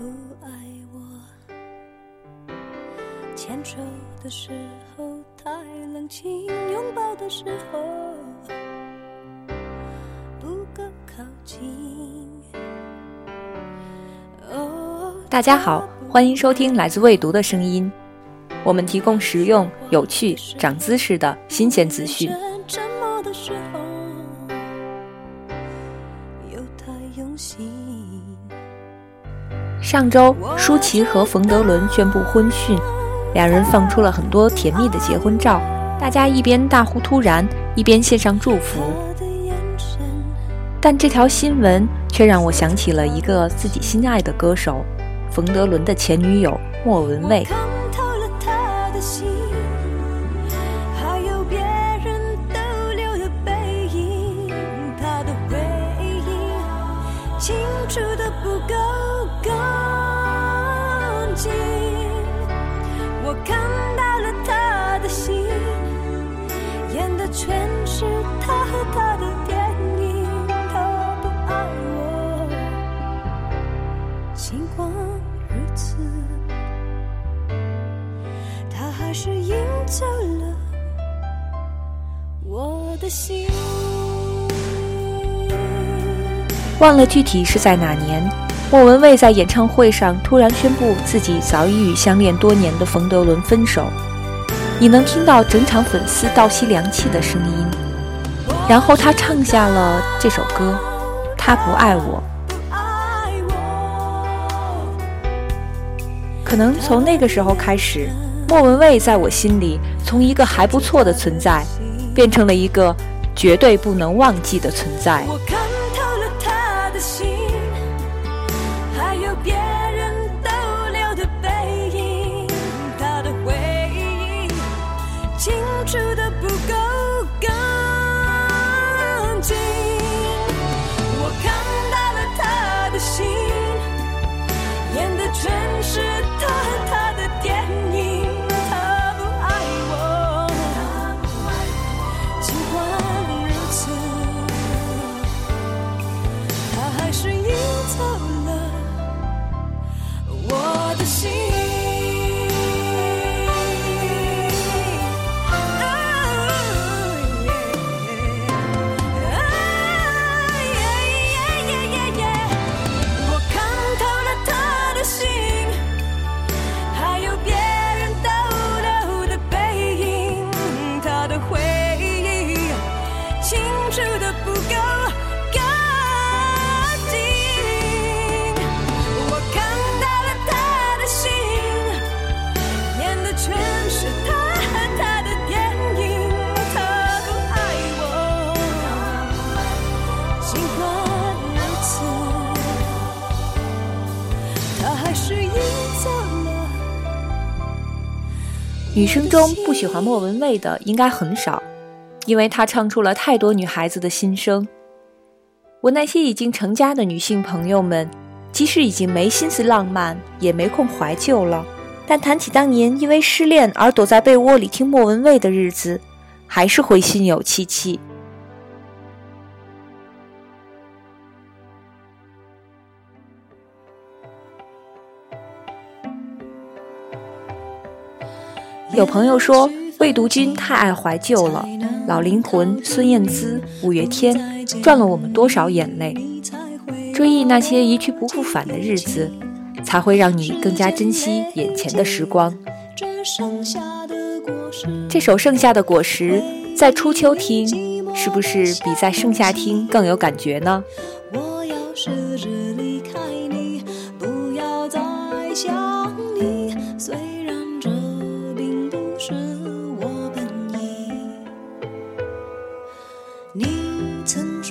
不爱我。牵手的时候太冷清，拥抱的时候不够靠近。大家好，欢迎收听来自未读的声音。我们提供实用、有趣、长姿势的新鲜资讯。上周，舒淇和冯德伦宣布婚讯，两人放出了很多甜蜜的结婚照，大家一边大呼突然，一边献上祝福。但这条新闻却让我想起了一个自己心爱的歌手——冯德伦的前女友莫文蔚。的心。忘了具体是在哪年，莫文蔚在演唱会上突然宣布自己早已与相恋多年的冯德伦分手。你能听到整场粉丝倒吸凉气的声音。然后他唱下了这首歌，《他不爱我》。可能从那个时候开始，莫文蔚在我心里从一个还不错的存在，变成了一个绝对不能忘记的存在。清楚的不够干净。我看到了他的心，演的全是他和他的电影，他不爱我，尽管如此。他还是赢走了。女生中不喜欢莫文蔚的应该很少，因为她唱出了太多女孩子的心声。我那些已经成家的女性朋友们，即使已经没心思浪漫，也没空怀旧了，但谈起当年因为失恋而躲在被窝里听莫文蔚的日子，还是会心有戚戚。有朋友说，魏独君太爱怀旧了，老灵魂孙燕姿、五月天赚了我们多少眼泪。追忆那些一去不复返的日子，才会让你更加珍惜眼前的时光。这剩下的果实，这首《盛夏的果实》在初秋听，是不是比在盛夏听更有感觉呢？我要试你曾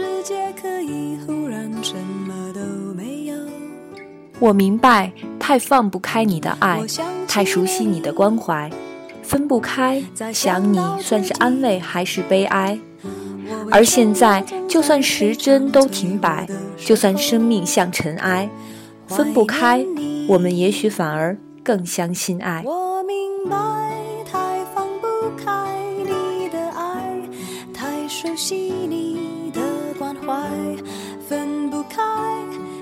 世界可以忽然什么都没有。我明白，太放不开你的爱太熟悉你的关怀，分不开，想你算是安慰还是悲哀？而现在，就算时针都停摆，就算生命像尘埃，分不开，我们也许反而更相信爱。我明白，太放不开你的爱，太熟悉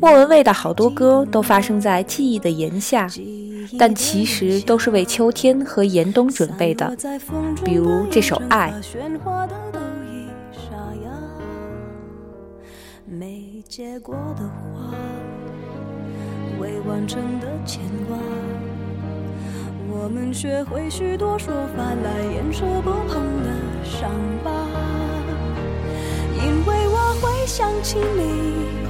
莫文蔚的好多歌都发生在记忆的炎夏，但其实都是为秋天和严冬准备的。比如这首《爱》。没结果的花，未完成的牵挂，我们学会许多说法来掩饰不碰的伤疤，因为我会想起你。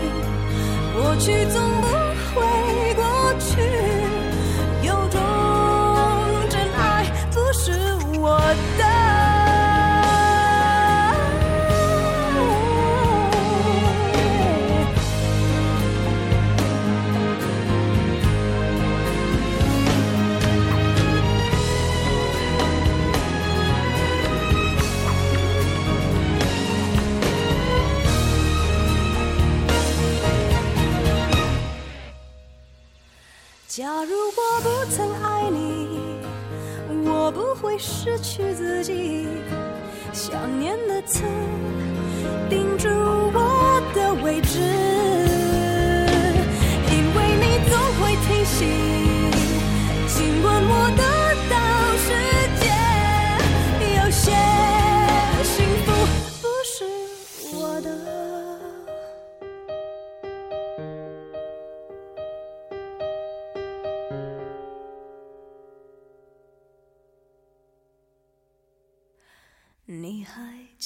过去总不。会过假如我不曾爱你，我不会失去自己。想念的刺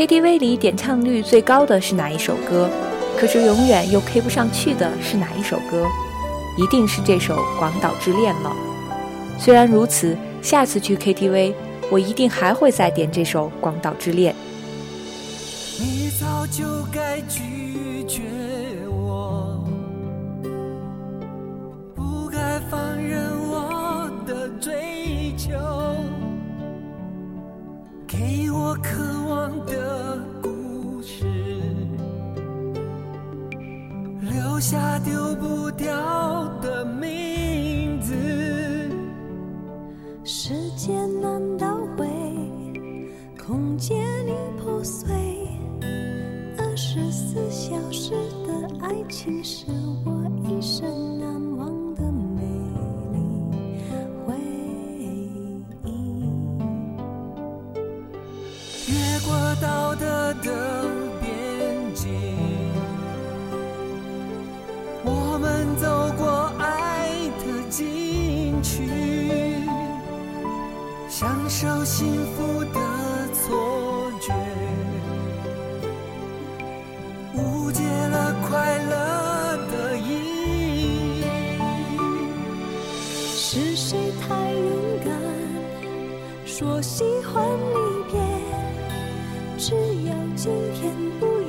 ？KTV 里点唱率最高的是哪一首歌？可是永远又 K 不上去的是哪一首歌？一定是这首《广岛之恋》了。虽然如此，下次去 KTV，我一定还会再点这首《广岛之恋》。你早就该拒绝我，不该放任我的追求，给我渴望的故事，留下丢不掉的名字。时间难倒回，空间已破碎。二十四小时的爱情是我一生的边境。我们走过爱的禁区，享受幸福的错觉，误解了快乐的意义。是谁太勇敢，说喜欢离别，只有。今天不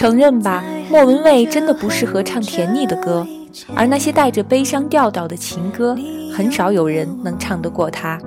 承认吧莫文蔚真的不适合唱甜腻的歌而那些带着悲伤调调的情歌很少有人能唱得过她。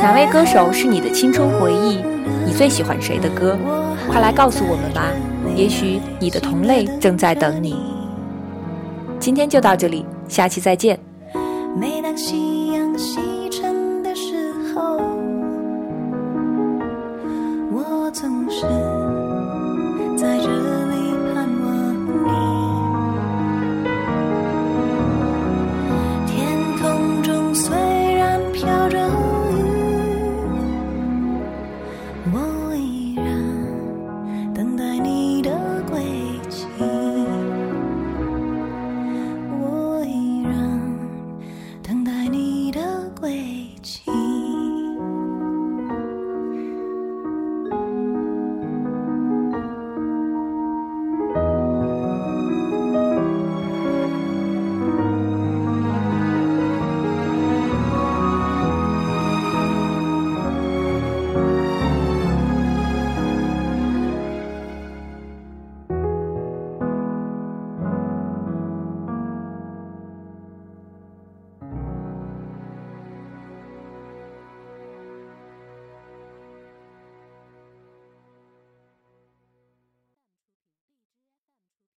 哪位歌手是你的青春回忆？你最喜欢谁的歌？快来告诉我们吧！也许你的同类正在等你。今天就到这里，下期再见。每当夕阳西